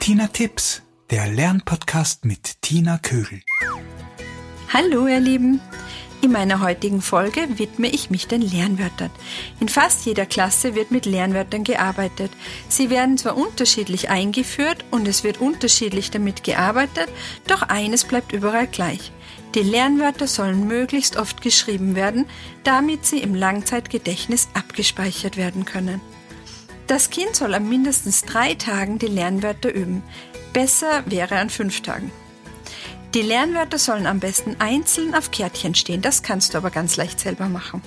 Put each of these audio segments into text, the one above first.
Tipps, der Lernpodcast mit Tina Kögel. Hallo ihr Lieben. In meiner heutigen Folge widme ich mich den Lernwörtern. In fast jeder Klasse wird mit Lernwörtern gearbeitet. Sie werden zwar unterschiedlich eingeführt und es wird unterschiedlich damit gearbeitet, doch eines bleibt überall gleich. Die Lernwörter sollen möglichst oft geschrieben werden, damit sie im Langzeitgedächtnis abgespeichert werden können. Das Kind soll an mindestens drei Tagen die Lernwörter üben. Besser wäre an fünf Tagen. Die Lernwörter sollen am besten einzeln auf Kärtchen stehen, das kannst du aber ganz leicht selber machen.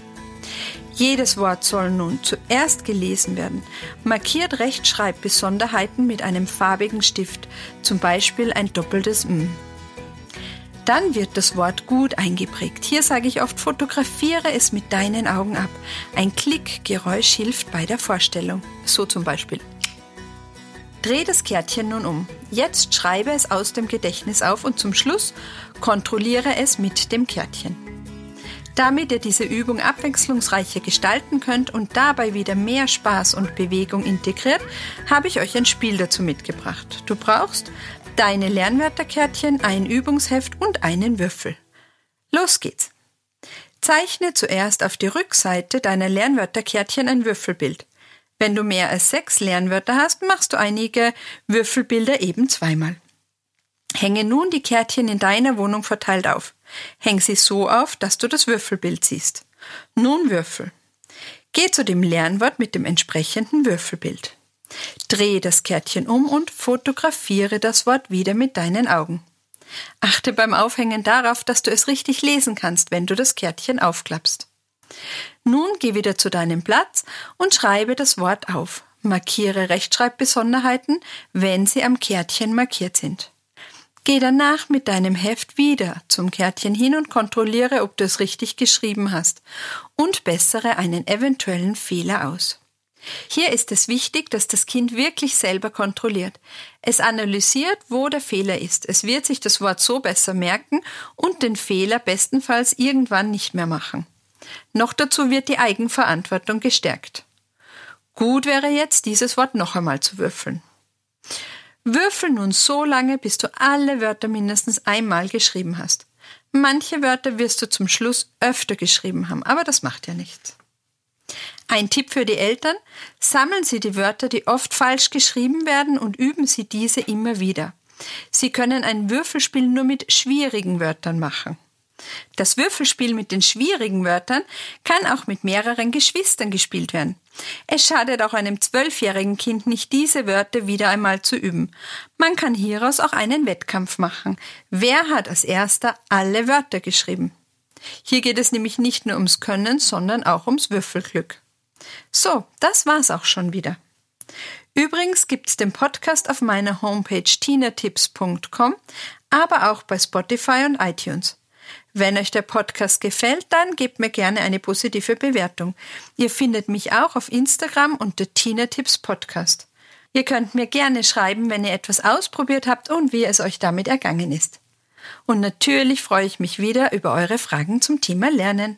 Jedes Wort soll nun zuerst gelesen werden. Markiert Rechtschreibbesonderheiten mit einem farbigen Stift, zum Beispiel ein doppeltes M. Dann wird das Wort gut eingeprägt. Hier sage ich oft, fotografiere es mit deinen Augen ab. Ein Klickgeräusch hilft bei der Vorstellung. So zum Beispiel. Dreh das Kärtchen nun um. Jetzt schreibe es aus dem Gedächtnis auf und zum Schluss kontrolliere es mit dem Kärtchen. Damit ihr diese Übung abwechslungsreicher gestalten könnt und dabei wieder mehr Spaß und Bewegung integriert, habe ich euch ein Spiel dazu mitgebracht. Du brauchst deine Lernwörterkärtchen, ein Übungsheft und einen Würfel. Los geht's! Zeichne zuerst auf die Rückseite deiner Lernwörterkärtchen ein Würfelbild. Wenn du mehr als sechs Lernwörter hast, machst du einige Würfelbilder eben zweimal. Hänge nun die Kärtchen in deiner Wohnung verteilt auf. Häng sie so auf, dass du das Würfelbild siehst. Nun Würfel. Geh zu dem Lernwort mit dem entsprechenden Würfelbild. Drehe das Kärtchen um und fotografiere das Wort wieder mit deinen Augen. Achte beim Aufhängen darauf, dass du es richtig lesen kannst, wenn du das Kärtchen aufklappst. Nun geh wieder zu deinem Platz und schreibe das Wort auf. Markiere Rechtschreibbesonderheiten, wenn sie am Kärtchen markiert sind. Geh danach mit deinem Heft wieder zum Kärtchen hin und kontrolliere, ob du es richtig geschrieben hast und bessere einen eventuellen Fehler aus. Hier ist es wichtig, dass das Kind wirklich selber kontrolliert. Es analysiert, wo der Fehler ist. Es wird sich das Wort so besser merken und den Fehler bestenfalls irgendwann nicht mehr machen. Noch dazu wird die Eigenverantwortung gestärkt. Gut wäre jetzt, dieses Wort noch einmal zu würfeln. Würfel nun so lange, bis du alle Wörter mindestens einmal geschrieben hast. Manche Wörter wirst du zum Schluss öfter geschrieben haben, aber das macht ja nichts. Ein Tipp für die Eltern, sammeln Sie die Wörter, die oft falsch geschrieben werden und üben Sie diese immer wieder. Sie können ein Würfelspiel nur mit schwierigen Wörtern machen. Das Würfelspiel mit den schwierigen Wörtern kann auch mit mehreren Geschwistern gespielt werden. Es schadet auch einem zwölfjährigen Kind nicht, diese Wörter wieder einmal zu üben. Man kann hieraus auch einen Wettkampf machen. Wer hat als erster alle Wörter geschrieben? Hier geht es nämlich nicht nur ums Können, sondern auch ums Würfelglück. So, das war's auch schon wieder. Übrigens gibt's den Podcast auf meiner Homepage tinatips.com, aber auch bei Spotify und iTunes. Wenn euch der Podcast gefällt, dann gebt mir gerne eine positive Bewertung. Ihr findet mich auch auf Instagram unter Tina Tips Podcast. Ihr könnt mir gerne schreiben, wenn ihr etwas ausprobiert habt und wie es euch damit ergangen ist. Und natürlich freue ich mich wieder über eure Fragen zum Thema Lernen.